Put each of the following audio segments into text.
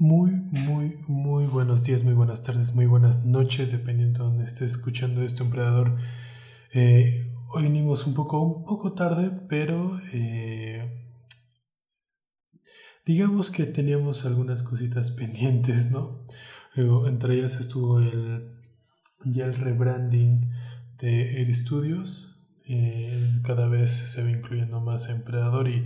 Muy, muy, muy buenos días, muy buenas tardes, muy buenas noches, dependiendo de donde estés escuchando esto, emperador. Eh, hoy venimos un poco, un poco tarde, pero eh, digamos que teníamos algunas cositas pendientes, ¿no? entre ellas estuvo el, ya el rebranding de Air Studios. Eh, cada vez se va incluyendo más emperador y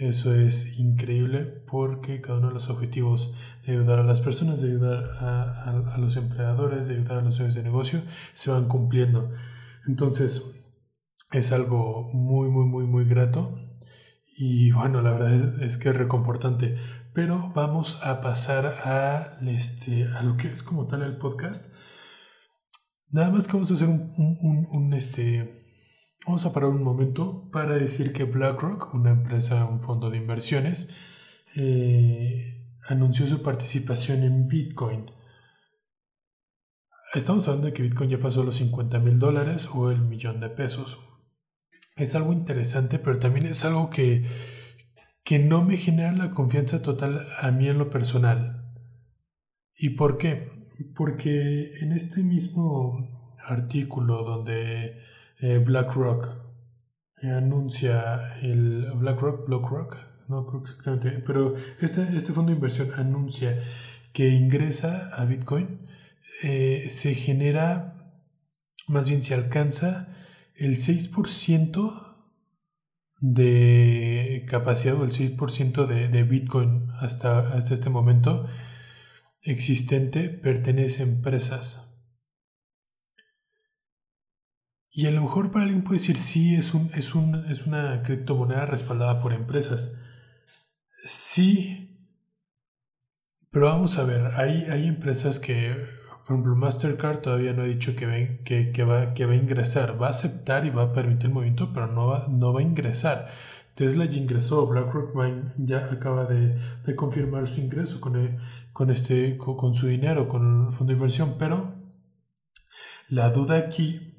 eso es increíble porque cada uno de los objetivos de ayudar a las personas, de ayudar a, los empleadores, de ayudar a los dueños de negocio, se van cumpliendo. Entonces, es algo muy, muy, muy, muy grato. Y bueno, la verdad es, que es reconfortante. Pero vamos a pasar a, este, a lo que es como tal el podcast. Nada más que vamos a hacer un, un este, Vamos a parar un momento para decir que BlackRock, una empresa, un fondo de inversiones, eh, anunció su participación en Bitcoin. Estamos hablando de que Bitcoin ya pasó los 50 mil dólares o el millón de pesos. Es algo interesante, pero también es algo que, que no me genera la confianza total a mí en lo personal. ¿Y por qué? Porque en este mismo artículo donde eh, BlackRock eh, anuncia el BlackRock, BlackRock, no creo exactamente, pero este, este fondo de inversión anuncia que ingresa a Bitcoin, eh, se genera, más bien se alcanza el 6% de capacidad o el 6% de, de Bitcoin hasta, hasta este momento existente pertenece a empresas. Y a lo mejor para alguien puede decir, sí, es, un, es, un, es una criptomoneda respaldada por empresas. Sí, pero vamos a ver, hay, hay empresas que, por ejemplo, Mastercard todavía no ha dicho que, que, que, va, que va a ingresar, va a aceptar y va a permitir el movimiento, pero no va, no va a ingresar. Tesla ya ingresó, BlackRock ya acaba de, de confirmar su ingreso con, con, este, con, con su dinero, con el fondo de inversión, pero la duda aquí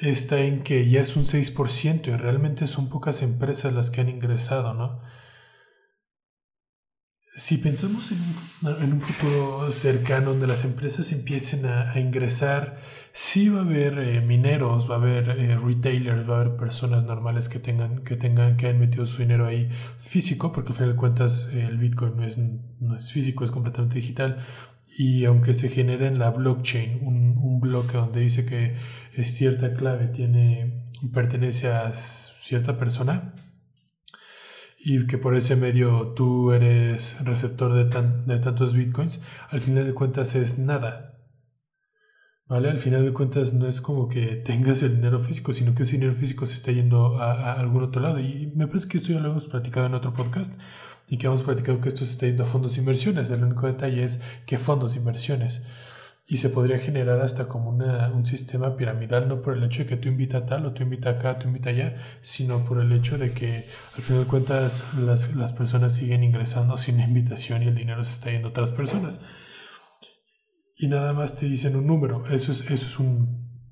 está en que ya es un 6% y realmente son pocas empresas las que han ingresado, ¿no? Si pensamos en un, futuro cercano donde las empresas empiecen a, ingresar, sí va a haber eh, mineros, va a haber eh, retailers, va a haber personas normales que tengan, que tengan, que hayan metido su dinero ahí físico, porque al final de cuentas el Bitcoin no es, no es físico, es completamente digital. Y aunque se genere en la blockchain un, un bloque donde dice que cierta clave tiene, pertenece a cierta persona y que por ese medio tú eres receptor de, de tantos bitcoins, al final de cuentas es nada. ¿Vale? Al final de cuentas no es como que tengas el dinero físico, sino que ese dinero físico se está yendo a, algún otro lado. Y me parece que esto ya lo hemos platicado en otro podcast y que hemos platicado que esto se está yendo a fondos de inversiones. El único detalle es qué fondos de inversiones y se podría generar hasta como una, un sistema piramidal, no por el hecho de que tú invita a tal o tú invita acá, tú invita allá, sino por el hecho de que al final de cuentas las, las personas siguen ingresando sin invitación y el dinero se está yendo a otras personas. Y nada más te dicen un número, eso es, eso es un...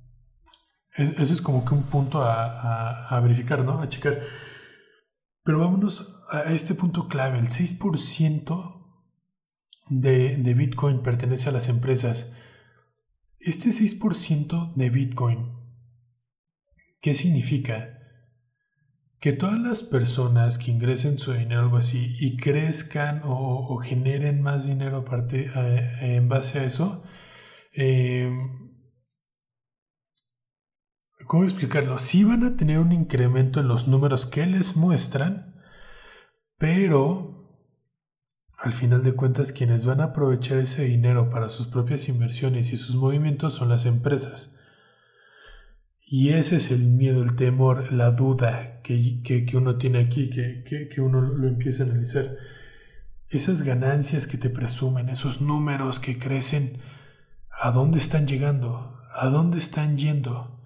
eso es como que un punto a, a, verificar, ¿no? A checar. Pero vámonos a este punto clave, el 6% de, de Bitcoin pertenece a las empresas. Este 6% de Bitcoin, ¿qué significa? Que todas las personas que ingresen su dinero algo así y crezcan o, generen más dinero en base a eso, eh, ¿cómo explicarlo? Sí van a tener un incremento en los números que les muestran, pero al final de cuentas, quienes van a aprovechar ese dinero para sus propias inversiones y sus movimientos son las empresas. Y ese es el miedo, el temor, la duda que, que, uno tiene aquí, que, que, uno lo empieza a analizar. Esas ganancias que te presumen, esos números que crecen, ¿a dónde están llegando? ¿A dónde están yendo?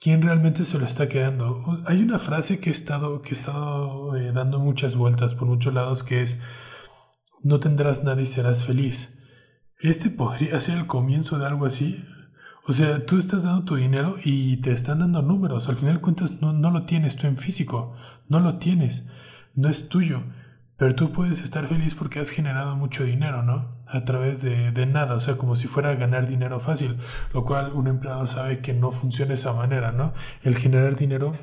quién realmente se lo está quedando. Hay una frase que he estado, que he estado eh, dando muchas vueltas por muchos lados que es, no tendrás nada y serás feliz. Este podría ser el comienzo de algo así. O sea, tú estás dando tu dinero y te están dando números. Al final de cuentas no, no lo tienes tú en físico. No lo tienes. No es tuyo. Pero tú puedes estar feliz porque has generado mucho dinero, ¿no? A través de, de, nada, o sea, como si fuera a ganar dinero fácil, lo cual un empleador sabe que no funciona de esa manera, ¿no? El generar dinero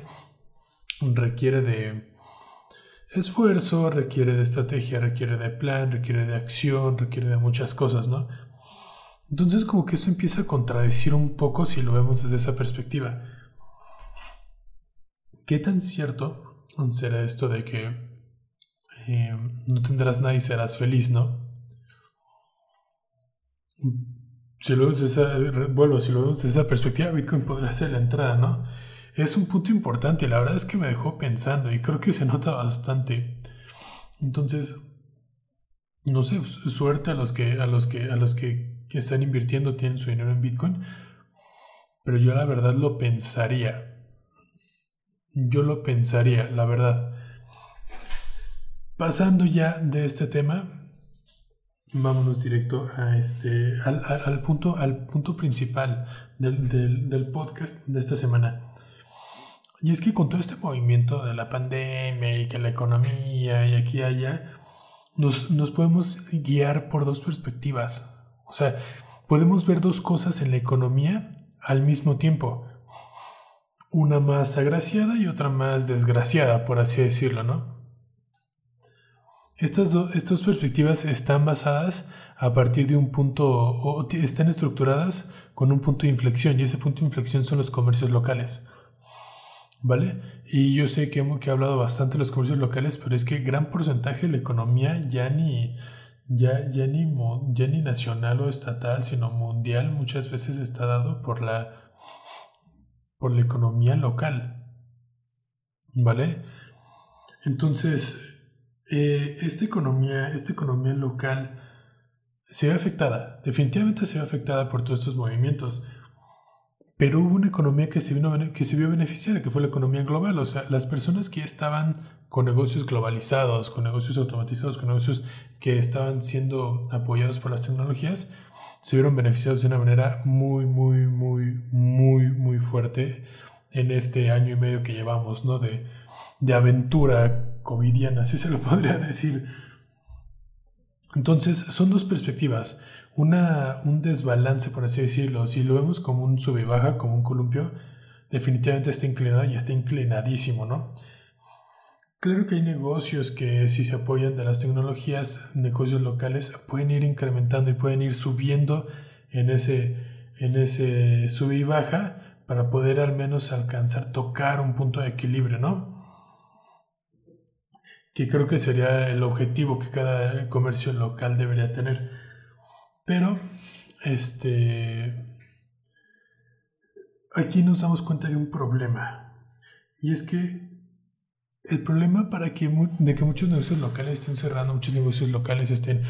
requiere de esfuerzo, requiere de estrategia, requiere de plan, requiere de acción, requiere de muchas cosas, ¿no? Entonces como que esto empieza a contradecir un poco si lo vemos desde esa perspectiva. ¿Qué tan cierto será esto de que eh, no tendrás nada y serás feliz, ¿no? Si lo ves esa, vuelvo, si lo vemos desde esa perspectiva, Bitcoin podría ser la entrada, ¿no? Es un punto importante, la verdad es que me dejó pensando y creo que se nota bastante. Entonces, no sé, suerte a los que, a los que, a los que, que están invirtiendo, tienen su dinero en Bitcoin, pero yo la verdad lo pensaría. Yo lo pensaría, la verdad. Pasando ya de este tema, vámonos directo a este, al, punto, al punto principal del, podcast de esta semana. Y es que con todo este movimiento de la pandemia y que la economía y aquí y allá, nos, nos podemos guiar por dos perspectivas. O sea, podemos ver dos cosas en la economía al mismo tiempo. Una más agraciada y otra más desgraciada, por así decirlo, ¿no? Estas, estas perspectivas están basadas a partir de un punto, están estructuradas con un punto de inflexión, y ese punto de inflexión son los comercios locales. ¿Vale? Y yo sé que, hemos, que he hablado bastante de los comercios locales, pero es que gran porcentaje de la economía ya ni, ya, ya, ni, ya ni nacional o estatal, sino mundial, muchas veces está dado por la, por la economía local. ¿Vale? Entonces, eh, esta, economía, esta economía local se ve afectada, definitivamente se ve afectada por todos estos movimientos. Pero hubo una economía que se, vino, que se vio beneficiada, que fue la economía global. O sea, las personas que estaban con negocios globalizados, con negocios automatizados, con negocios que estaban siendo apoyados por las tecnologías, se vieron beneficiados de una manera muy, muy, muy, muy, muy fuerte en este año y medio que llevamos, ¿no? De, de aventura covidiana, así se lo podría decir. Entonces, son dos perspectivas. Una, un desbalance, por así decirlo. Si lo vemos como un sube y baja, como un columpio, definitivamente está inclinado y está inclinadísimo, ¿no? Claro que hay negocios que si se apoyan de las tecnologías, negocios locales, pueden ir incrementando y pueden ir subiendo en ese, en ese sube y baja para poder al menos alcanzar, tocar un punto de equilibrio, ¿no? que creo que sería el objetivo que cada comercio local debería tener. Pero, este, aquí nos damos cuenta de un problema. Y es que el problema para que, de que muchos negocios locales estén cerrando, muchos negocios locales estén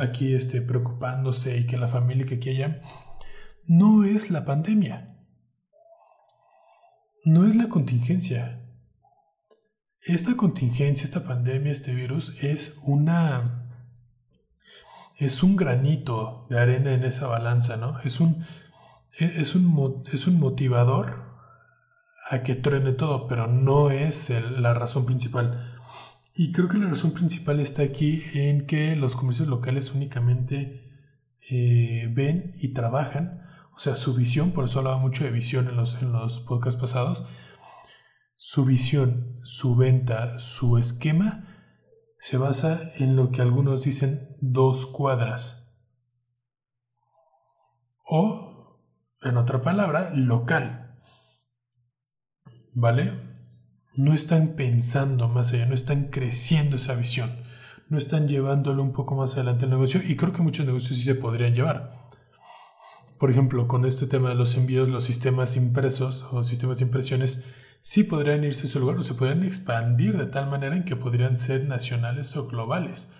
aquí este, preocupándose y que la familia que aquí haya, no es la pandemia. No es la contingencia esta contingencia, esta pandemia, este virus es una es un granito de arena en esa balanza, ¿no? Es un, e, es un, es un motivador a que truene todo, pero no es la razón principal. Y creo que la razón principal está aquí en que los comercios locales únicamente eh, ven y trabajan, o sea, su visión, por eso hablaba mucho de visión en los, en los podcasts pasados, su visión, su venta, su esquema se basa en lo que algunos dicen dos cuadras. O, en otra palabra, local. ¿Vale? No están pensando más allá, no están creciendo esa visión, no están llevándolo un poco más adelante el negocio y creo que muchos negocios sí se podrían llevar. Por ejemplo, con este tema de los envíos, los sistemas impresos o sistemas de impresiones, sí podrían irse a su lugar o se podrían expandir de tal manera en que podrían ser nacionales o globales,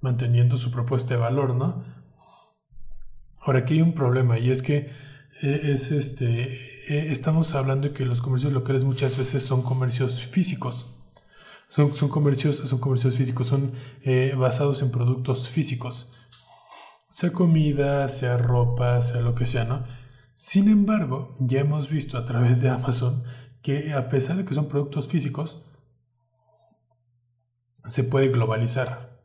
manteniendo su propuesta de valor, ¿no? Ahora aquí hay un problema y es que eh, es este, eh, estamos hablando de que los comercios locales muchas veces son comercios físicos. Son, son comercios, son comercios físicos, son eh, basados en productos físicos. Sea comida, sea ropa, sea lo que sea, ¿no? Sin embargo, ya hemos visto a través de Amazon que a pesar de que son productos físicos, se puede globalizar.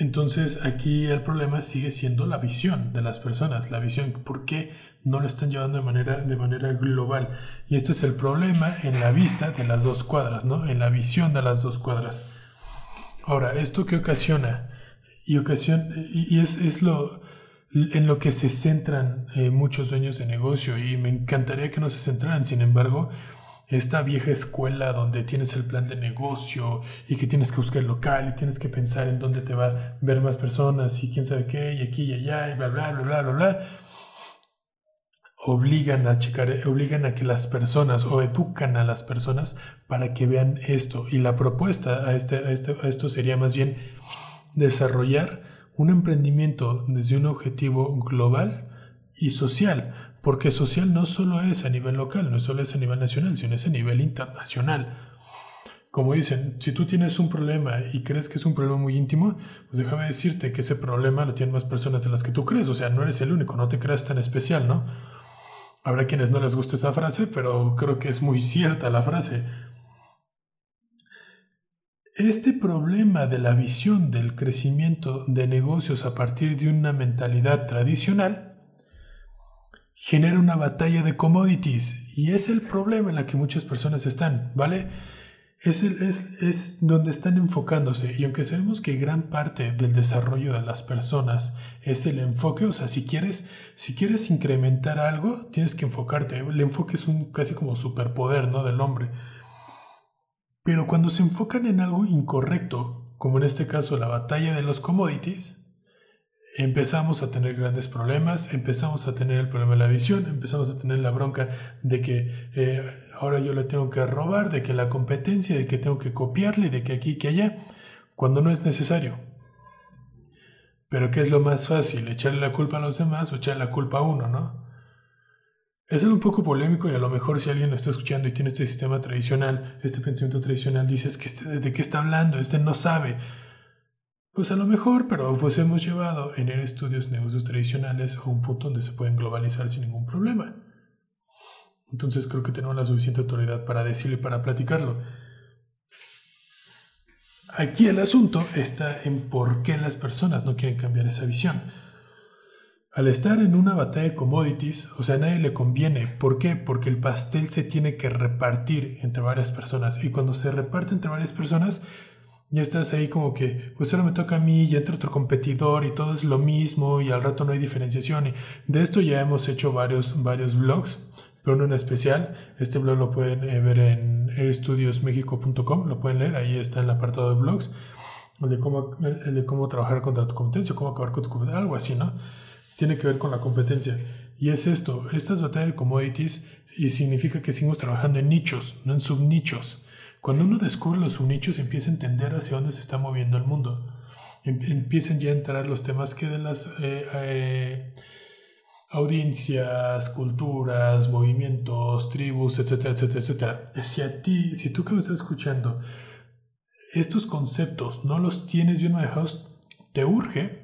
Entonces aquí el problema sigue siendo la visión de las personas, la visión, ¿por qué no lo están llevando de manera, de manera global? Y este es el problema en la vista de las dos cuadras, ¿no? En la visión de las dos cuadras. Ahora, ¿esto qué ocasiona? Y, ocasiona, y es, es lo, en lo que se centran eh, muchos dueños de negocio y me encantaría que no se centraran, sin embargo, esta vieja escuela donde tienes el plan de negocio y que tienes que buscar el local y tienes que pensar en dónde te va a ver más personas y quién sabe qué y aquí y allá y bla bla bla bla bla bla obligan a checar obligan a que las personas o educan a las personas para que vean esto. Y la propuesta a este, a este, a esto sería más bien desarrollar un emprendimiento desde un objetivo global y social, porque social no solo es a nivel local, no solo es a nivel nacional, sino es a nivel internacional. Como dicen, si tú tienes un problema y crees que es un problema muy íntimo, pues déjame decirte que ese problema lo tienen más personas de las que tú crees, o sea, no eres el único, no te creas tan especial, ¿no? Habrá quienes no les guste esa frase, pero creo que es muy cierta la frase. Este problema de la visión del crecimiento de negocios a partir de una mentalidad tradicional genera una batalla de commodities y es el problema en la que muchas personas están, ¿vale? Es, es, es, donde están enfocándose y aunque sabemos que gran parte del desarrollo de las personas es el enfoque, o sea, si quieres, si quieres incrementar algo, tienes que enfocarte. El enfoque es un casi como superpoder, ¿no? Del hombre. Pero cuando se enfocan en algo incorrecto, como en este caso la batalla de los commodities, empezamos a tener grandes problemas, empezamos a tener el problema de la visión, empezamos a tener la bronca de que eh, ahora yo le tengo que robar, de que la competencia, de que tengo que copiarle, de que aquí que allá, cuando no es necesario. Pero ¿qué es lo más fácil? ¿Echarle la culpa a los demás o echarle la culpa a uno, no? Es algo un poco polémico y a lo mejor si alguien lo está escuchando y tiene este sistema tradicional, este pensamiento tradicional, dices que este, de qué está hablando, este no sabe. Pues a lo mejor, pero pues hemos llevado en estudios negocios tradicionales a un punto donde se pueden globalizar sin ningún problema. Entonces creo que tenemos la suficiente autoridad para decirlo y para platicarlo. Aquí el asunto está en por qué las personas no quieren cambiar esa visión. Al estar en una batalla de commodities, o sea, a nadie le conviene. ¿Por qué? Porque el pastel se tiene que repartir entre varias personas. Y cuando se reparte entre varias personas, ya estás ahí como que, pues ahora me toca a mí y entra otro competidor y todo es lo mismo y al rato no hay diferenciación. Y de esto ya hemos hecho varios, varios blogs, pero uno en especial. Este blog lo pueden eh, ver en estudiosmexico.com, lo pueden leer, ahí está en el apartado de blogs. El de cómo, el de cómo trabajar contra tu competencia, cómo acabar con tu competencia, algo así, ¿no? Tiene que ver con la competencia. Y es esto, estas batallas de commodities y significa que seguimos trabajando en nichos, no en subnichos. Cuando uno descubre los subnichos empieza a entender hacia dónde se está moviendo el mundo. Em, empiezan ya a entrar los temas que de las eh, eh, audiencias, culturas, movimientos, tribus, etcétera, etcétera, etcétera. Si a ti, si tú que me estás escuchando, estos conceptos no los tienes bien manejados, te urge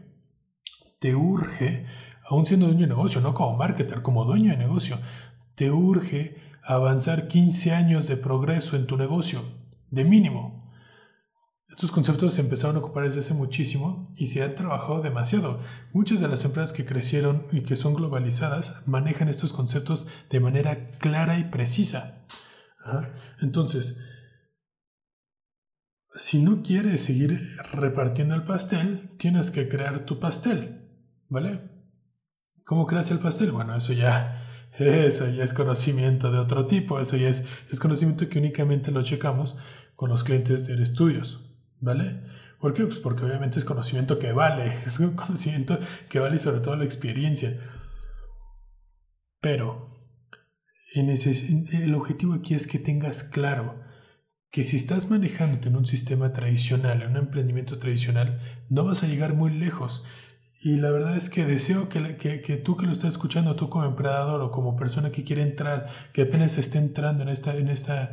te urge, aún siendo dueño de negocio, no como marketer, como dueño de negocio, te urge avanzar 15 años de progreso en tu negocio, de mínimo. Estos conceptos se empezaron a ocupar desde hace muchísimo y se han trabajado demasiado. Muchas de las empresas que crecieron y que son globalizadas manejan estos conceptos de manera clara y precisa. Entonces, si no quieres seguir repartiendo el pastel, tienes que crear tu pastel. ¿Vale? ¿Cómo creas el pastel? Bueno, eso ya, eso ya es conocimiento de otro tipo, eso ya es, es conocimiento que únicamente lo checamos con los clientes de estudios, ¿vale? ¿Por qué? Pues porque obviamente es conocimiento que vale, es un conocimiento que vale sobre todo la experiencia. Pero el objetivo aquí es que tengas claro que si estás manejándote en un sistema tradicional, en un emprendimiento tradicional, no vas a llegar muy lejos. Y la verdad es que deseo que, que, que, tú que lo estás escuchando, tú como emprendedor o como persona que quiere entrar, que apenas esté entrando en esta, en esta,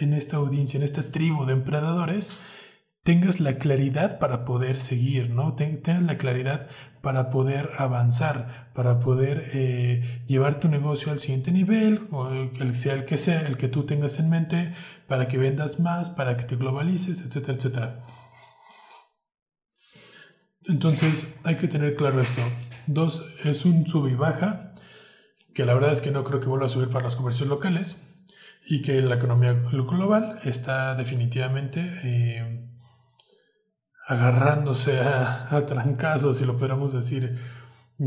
en esta audiencia, en esta tribu de emprendedores, tengas la claridad para poder seguir, ¿no? Tengas la claridad para poder avanzar, para poder eh, llevar tu negocio al siguiente nivel, o el, sea el que sea, el que tú tengas en mente, para que vendas más, para que te globalices, etcétera, etcétera. Entonces hay que tener claro esto. Dos, es un sub y baja, que la verdad es que no creo que vuelva a subir para los comercios locales y que la economía global está definitivamente eh, agarrándose a, a, trancazos, si lo pudiéramos decir,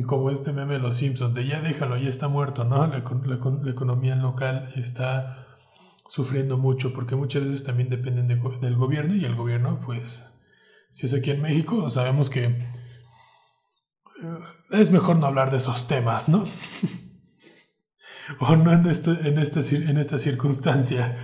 como este meme de los Simpsons, de ya déjalo, ya está muerto, ¿no? La, la, economía local está sufriendo mucho porque muchas veces también dependen del gobierno y el gobierno, pues, si es aquí en México, sabemos que eh, es mejor no hablar de esos temas, ¿no? o no en, este, en, esta, en esta circunstancia.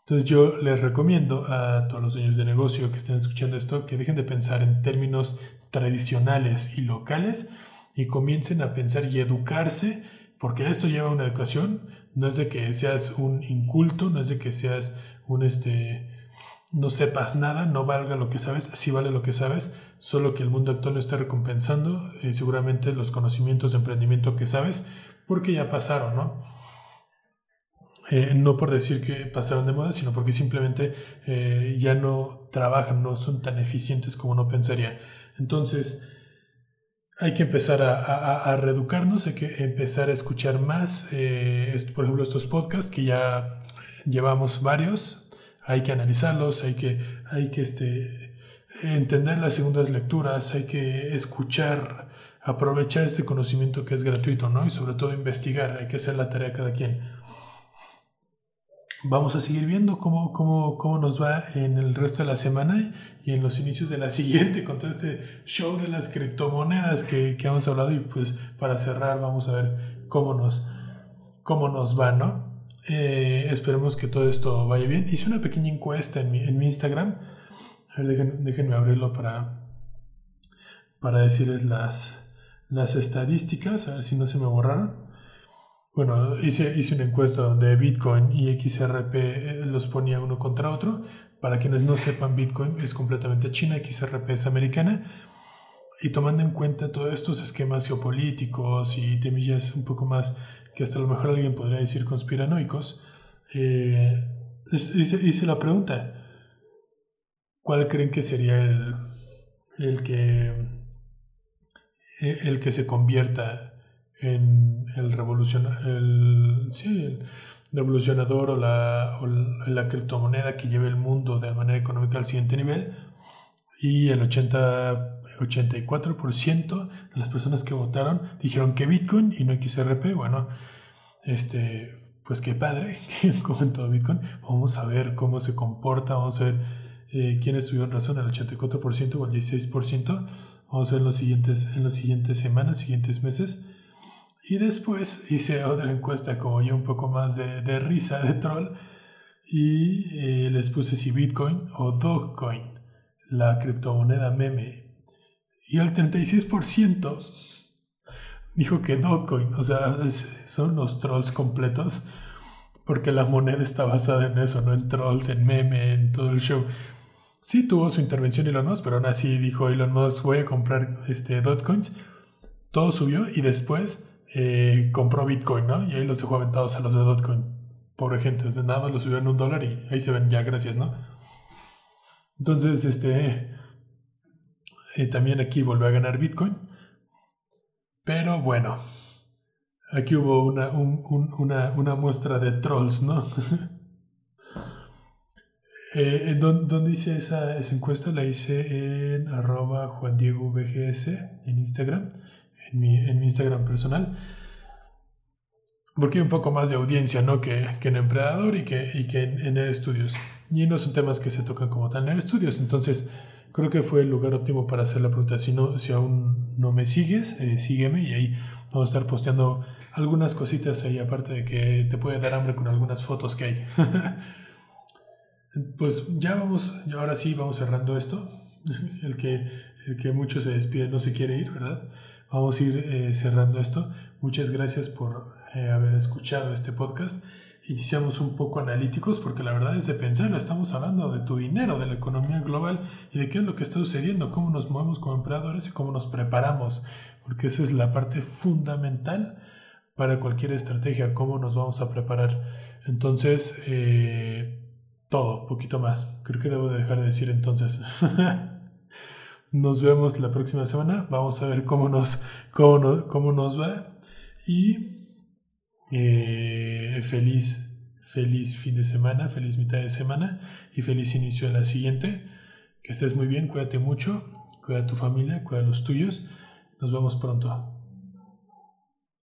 Entonces yo les recomiendo a todos los dueños de negocio que estén escuchando esto que dejen de pensar en términos tradicionales y locales y comiencen a pensar y educarse, porque esto lleva a una educación, no es de que seas un inculto, no es de que seas un este no sepas nada, no valga lo que sabes, sí vale lo que sabes, solo que el mundo actual no está recompensando eh, seguramente los conocimientos de emprendimiento que sabes, porque ya pasaron, ¿no? Eh, no por decir que pasaron de moda, sino porque simplemente eh, ya no trabajan, no son tan eficientes como uno pensaría. Entonces, hay que empezar a, a, reeducarnos, hay que empezar a escuchar más, por ejemplo, estos podcasts que ya llevamos varios, hay que analizarlos, hay que, hay que este, entender las segundas lecturas, hay que escuchar aprovechar este conocimiento que es gratuito, ¿no? Y sobre todo investigar, hay que hacer la tarea cada quien. Vamos a seguir viendo cómo, cómo, cómo nos va en el resto de la semana y en los inicios de la siguiente con todo este show de las criptomonedas que, que hemos hablado y pues para cerrar vamos a ver cómo nos, cómo nos va, ¿no? Eh, esperemos que todo esto vaya bien. Hice una pequeña encuesta en mi, en mi Instagram. A ver, déjenme abrirlo para, para decirles las, las estadísticas, a ver si no se me borraron. Bueno, hice, hice una encuesta donde Bitcoin y XRP eh, los ponía uno contra otro. Para quienes no sepan, Bitcoin es completamente china, XRP es americana. Y tomando en cuenta todos estos esquemas geopolíticos y temillas un poco más que hasta a lo mejor alguien podría decir conspiranoicos, eh, hice, hice, la pregunta, ¿cuál creen que sería el, el que eh, el que se convierta en el, el, revolucionador o la, la, criptomoneda que lleve el mundo de manera económica al siguiente nivel. Y el 80, 84% de las personas que votaron dijeron que Bitcoin y no XRP. Bueno, este, pues qué padre, como en todo Bitcoin. Vamos a ver cómo se comporta, vamos a ver eh, quiénes tuvieron razón, el 84% o el 16%. Vamos a ver en, los siguientes, en las siguientes semanas, siguientes meses. Y después hice otra encuesta como yo un poco más de, de risa, de troll. Y eh, les puse si Bitcoin o Dogecoin, la criptomoneda meme. Y el 36% dijo que Dogecoin, o sea, son los trolls completos. Porque la moneda está basada en eso, no en trolls, en meme, en todo el show. Sí tuvo su intervención Elon Musk, pero aún así dijo Elon Musk, voy a comprar este, Dotcoins. Todo subió y después eh, compró Bitcoin, ¿no? Y ahí los dejó aventados a los de Dotcoin. Pobre gente, nada más los subieron un dólar y ahí se ven ya, gracias, ¿no? Entonces, este... Eh, también aquí volvió a ganar Bitcoin. Pero bueno, aquí hubo una, una, una muestra de trolls, ¿no? Eh, ¿Dónde hice esa, esa, encuesta? La hice en arroba Juan Diego VGS en Instagram, en mi, en mi Instagram personal. Porque hay un poco más de audiencia ¿no? que, que en Empredador y que, y que en, en Studios. Y no son temas que se tocan como tal en Studios. Entonces, creo que fue el lugar óptimo para hacer la pregunta. Si, no, si aún no me sigues, eh, sígueme y ahí vamos a estar posteando algunas cositas ahí, aparte de que te puede dar hambre con algunas fotos que hay. Pues ya vamos, ahora sí vamos cerrando esto. El que, el que mucho se despide no se quiere ir, ¿verdad? Vamos a ir eh, cerrando esto. Muchas gracias por eh, haber escuchado este podcast. Iniciamos un poco analíticos porque la verdad es de pensarlo. Estamos hablando de tu dinero, de la economía global y de qué es lo que está sucediendo, cómo nos movemos como empleadores y cómo nos preparamos. Porque esa es la parte fundamental para cualquier estrategia, cómo nos vamos a preparar. Entonces, eh, todo, poquito más. Creo que debo dejar de decir entonces. Nos vemos la próxima semana. Vamos a ver cómo nos, cómo, cómo nos va. Y eh, feliz, feliz fin de semana, feliz mitad de semana y feliz inicio de la siguiente. Que estés muy bien, cuídate mucho, cuida a tu familia, cuida a los tuyos. Nos vemos pronto.